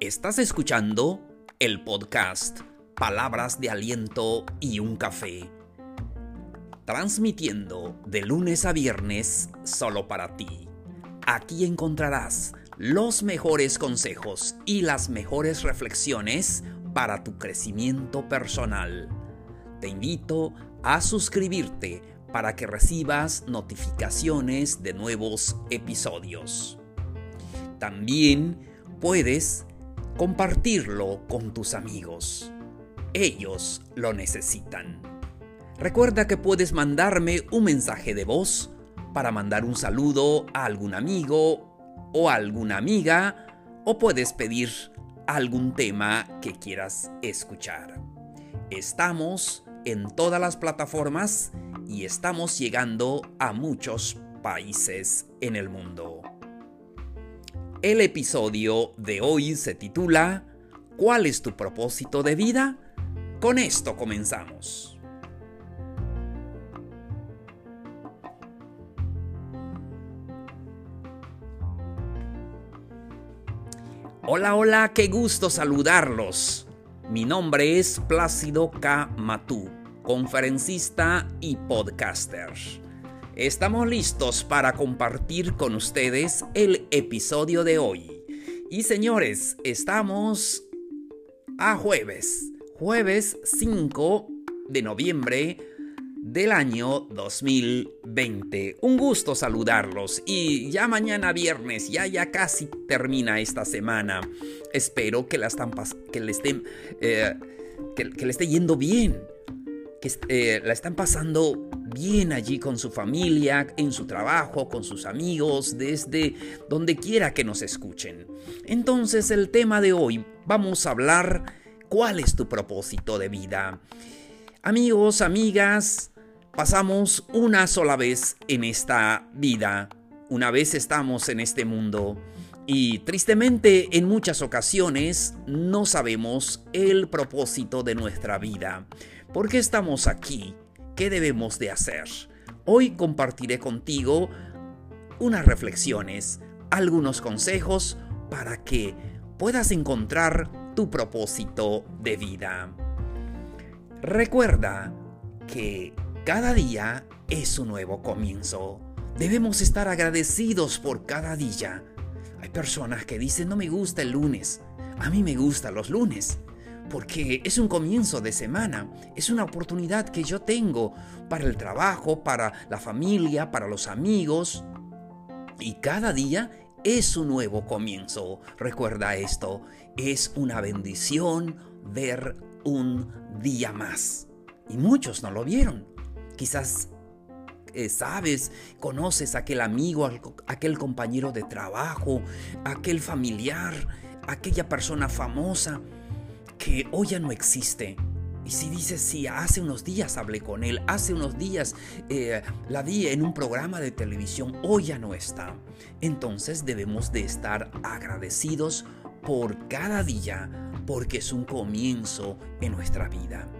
Estás escuchando el podcast Palabras de Aliento y un Café, transmitiendo de lunes a viernes solo para ti. Aquí encontrarás los mejores consejos y las mejores reflexiones para tu crecimiento personal. Te invito a suscribirte para que recibas notificaciones de nuevos episodios. También puedes compartirlo con tus amigos. Ellos lo necesitan. Recuerda que puedes mandarme un mensaje de voz para mandar un saludo a algún amigo o a alguna amiga o puedes pedir algún tema que quieras escuchar. Estamos en todas las plataformas y estamos llegando a muchos países en el mundo. El episodio de hoy se titula ¿Cuál es tu propósito de vida? Con esto comenzamos. Hola, hola, qué gusto saludarlos. Mi nombre es Plácido K. Matú, conferencista y podcaster. Estamos listos para compartir con ustedes el episodio de hoy. Y señores, estamos a jueves, jueves 5 de noviembre del año 2020. Un gusto saludarlos y ya mañana viernes, ya ya casi termina esta semana. Espero que la que le estén eh, que, le esté yendo bien, que eh, la están pasando bien allí con su familia, en su trabajo, con sus amigos, desde donde quiera que nos escuchen. Entonces el tema de hoy vamos a hablar cuál es tu propósito de vida. Amigos, amigas, pasamos una sola vez en esta vida, una vez estamos en este mundo. Y tristemente en muchas ocasiones no sabemos el propósito de nuestra vida. ¿Por qué estamos aquí? ¿Qué debemos de hacer? Hoy compartiré contigo unas reflexiones, algunos consejos para que puedas encontrar tu propósito de vida. Recuerda que cada día es un nuevo comienzo. Debemos estar agradecidos por cada día. Hay personas que dicen no me gusta el lunes. A mí me gustan los lunes porque es un comienzo de semana, es una oportunidad que yo tengo para el trabajo, para la familia, para los amigos. Y cada día es un nuevo comienzo. Recuerda esto, es una bendición ver un día más. Y muchos no lo vieron. Quizás eh, sabes, conoces a aquel amigo, aquel compañero de trabajo, aquel familiar, aquella persona famosa que hoy ya no existe. Y si dices, sí, hace unos días hablé con él, hace unos días eh, la vi en un programa de televisión, hoy ya no está. Entonces debemos de estar agradecidos por cada día, porque es un comienzo en nuestra vida.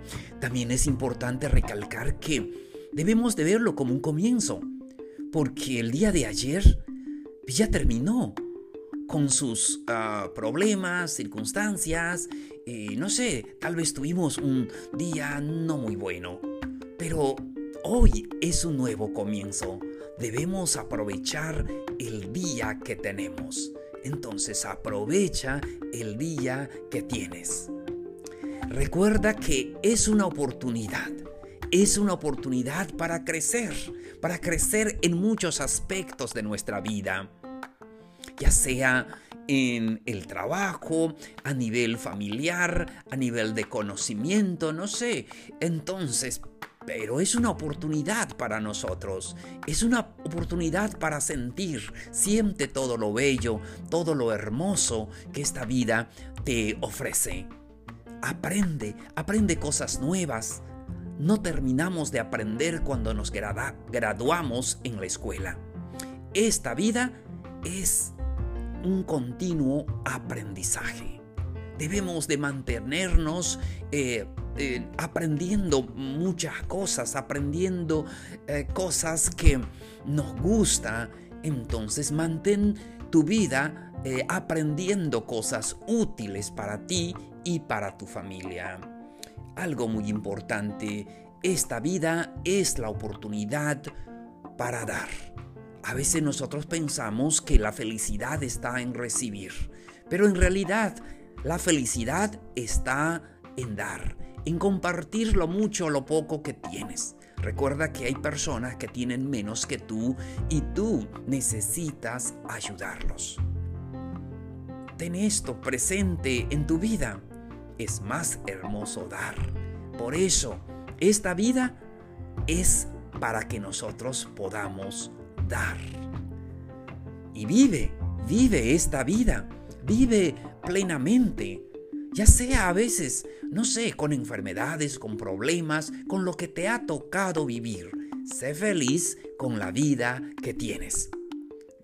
También es importante recalcar que debemos de verlo como un comienzo, porque el día de ayer ya terminó con sus ah, problemas, circunstancias, y no sé, tal vez tuvimos un día no muy bueno, pero hoy es un nuevo comienzo. Debemos aprovechar el día que tenemos. Entonces aprovecha el día que tienes. Recuerda que es una oportunidad. Es una oportunidad para crecer, para crecer en muchos aspectos de nuestra vida. Ya sea en el trabajo, a nivel familiar, a nivel de conocimiento, no sé. Entonces, pero es una oportunidad para nosotros, es una oportunidad para sentir, siente todo lo bello, todo lo hermoso que esta vida te ofrece. Aprende, aprende cosas nuevas. No terminamos de aprender cuando nos graduamos en la escuela. Esta vida es un continuo aprendizaje. Debemos de mantenernos eh, eh, aprendiendo muchas cosas, aprendiendo eh, cosas que nos gusta, entonces mantén tu vida aprendiendo cosas útiles para ti y para tu familia. Algo muy importante, esta vida es la oportunidad para dar. A veces nosotros pensamos que la felicidad está en recibir, pero en realidad la felicidad está en dar, en compartir lo mucho o lo poco que tienes. Recuerda que hay personas que tienen menos que tú y tú necesitas ayudarlos. Ten esto presente en tu vida. Es más hermoso dar. Por eso, esta vida es para que nosotros podamos dar. Y vive, vive esta vida, vive plenamente, ya sea a veces, no sé, con enfermedades, con problemas, con lo que te ha tocado vivir. Sé feliz con la vida que tienes.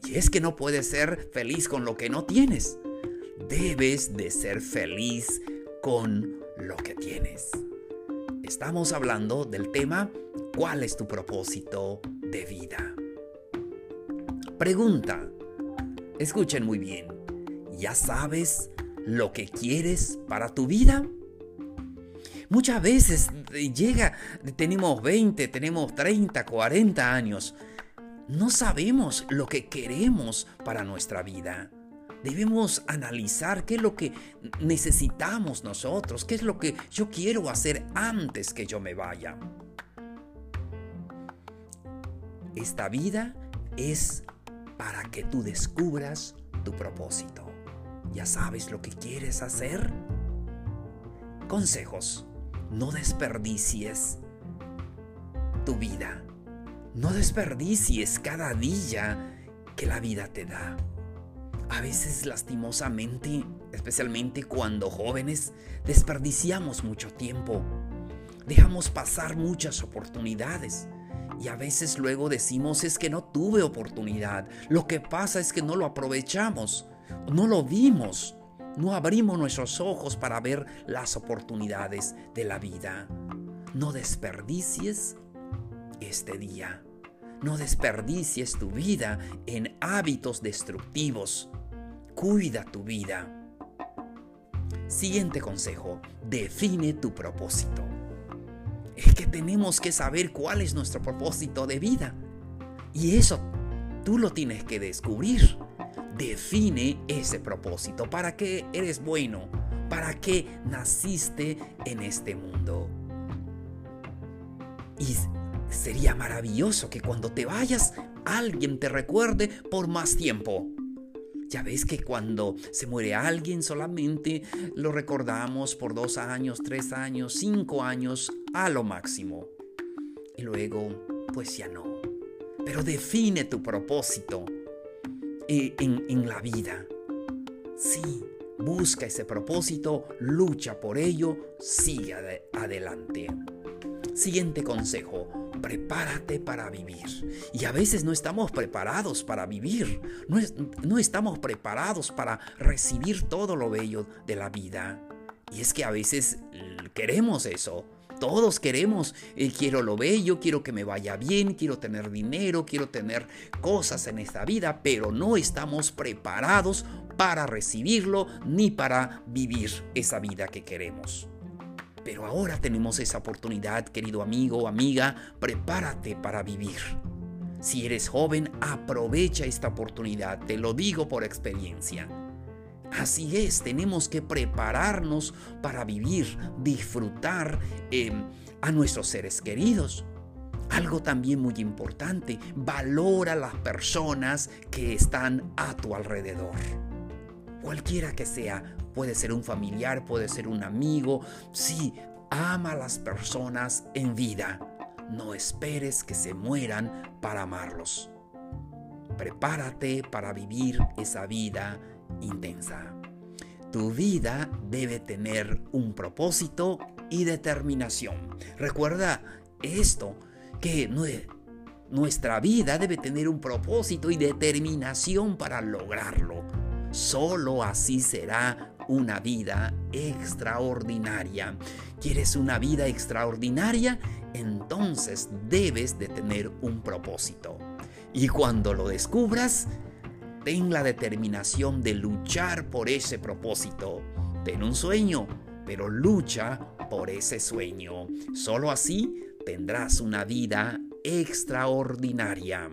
Y es que no puedes ser feliz con lo que no tienes. Debes de ser feliz con lo que tienes. Estamos hablando del tema ¿Cuál es tu propósito de vida? Pregunta. Escuchen muy bien. ¿Ya sabes lo que quieres para tu vida? Muchas veces llega, tenemos 20, tenemos 30, 40 años. No sabemos lo que queremos para nuestra vida. Debemos analizar qué es lo que necesitamos nosotros, qué es lo que yo quiero hacer antes que yo me vaya. Esta vida es para que tú descubras tu propósito. ¿Ya sabes lo que quieres hacer? Consejos. No desperdicies tu vida. No desperdicies cada día que la vida te da. A veces lastimosamente, especialmente cuando jóvenes, desperdiciamos mucho tiempo. Dejamos pasar muchas oportunidades. Y a veces luego decimos es que no tuve oportunidad. Lo que pasa es que no lo aprovechamos, no lo vimos, no abrimos nuestros ojos para ver las oportunidades de la vida. No desperdicies este día. No desperdicies tu vida en hábitos destructivos. Cuida tu vida. Siguiente consejo. Define tu propósito. Es que tenemos que saber cuál es nuestro propósito de vida. Y eso tú lo tienes que descubrir. Define ese propósito. ¿Para qué eres bueno? ¿Para qué naciste en este mundo? Y sería maravilloso que cuando te vayas alguien te recuerde por más tiempo. Ya ves que cuando se muere alguien solamente lo recordamos por dos años, tres años, cinco años a lo máximo. Y luego, pues ya no. Pero define tu propósito eh, en, la vida. Sí, busca ese propósito, lucha por ello, sigue adelante. Siguiente consejo prepárate para vivir. Y a veces no estamos preparados para vivir, no, estamos preparados para recibir todo lo bello de la vida. Y es que a veces queremos eso. Todos queremos, eh, quiero lo bello, quiero que me vaya bien, quiero tener dinero, quiero tener cosas en esta vida, pero no estamos preparados para recibirlo ni para vivir esa vida que queremos. Pero ahora tenemos esa oportunidad, querido amigo o amiga, prepárate para vivir. Si eres joven, aprovecha esta oportunidad, te lo digo por experiencia. Así es, tenemos que prepararnos para vivir, disfrutar em, a nuestros seres queridos. Algo también muy importante, valora las personas que están a tu alrededor. Cualquiera que sea, Puede ser un familiar, puede ser un amigo. Sí, ama a las personas en vida. No esperes que se mueran para amarlos. Prepárate para vivir esa vida intensa. Tu vida debe tener un propósito y determinación. Recuerda esto, que nuestra vida debe tener un propósito y determinación para lograrlo. Solo así será una vida extraordinaria. ¿Quieres una vida extraordinaria? Entonces debes de tener un propósito. Y cuando lo descubras, ten la determinación de luchar por ese propósito. Ten un sueño, pero lucha por ese sueño. Solo así tendrás una vida extraordinaria.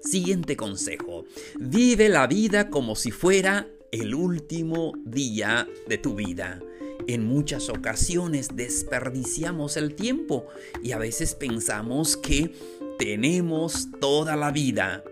Siguiente consejo. Vive la vida como si fuera el último día de tu vida. En muchas ocasiones desperdiciamos el tiempo y a veces pensamos que tenemos toda la vida,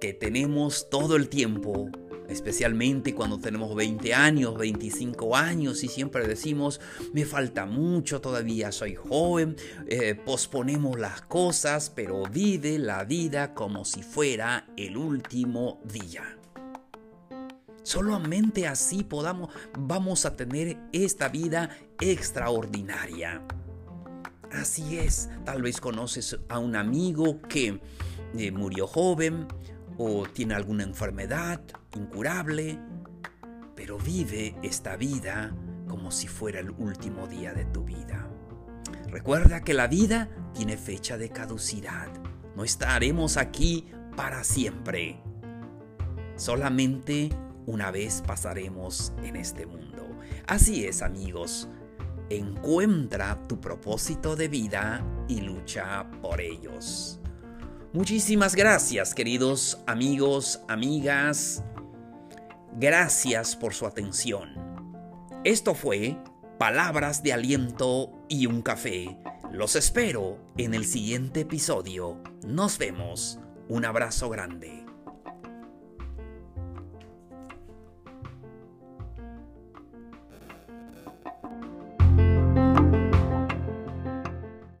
que tenemos todo el tiempo especialmente cuando tenemos 20 años, 25 años y siempre decimos, me falta mucho, todavía soy joven, eh, posponemos las cosas, pero vive la vida como si fuera el último día. Solamente así podamos, vamos a tener esta vida extraordinaria. Así es, tal vez conoces a un amigo que eh, murió joven o tiene alguna enfermedad incurable, pero vive esta vida como si fuera el último día de tu vida. Recuerda que la vida tiene fecha de caducidad. No estaremos aquí para siempre. Solamente una vez pasaremos en este mundo. Así es, amigos. Encuentra tu propósito de vida y lucha por ellos. Muchísimas gracias, queridos amigos, amigas. Gracias por su atención. Esto fue Palabras de Aliento y un Café. Los espero en el siguiente episodio. Nos vemos. Un abrazo grande.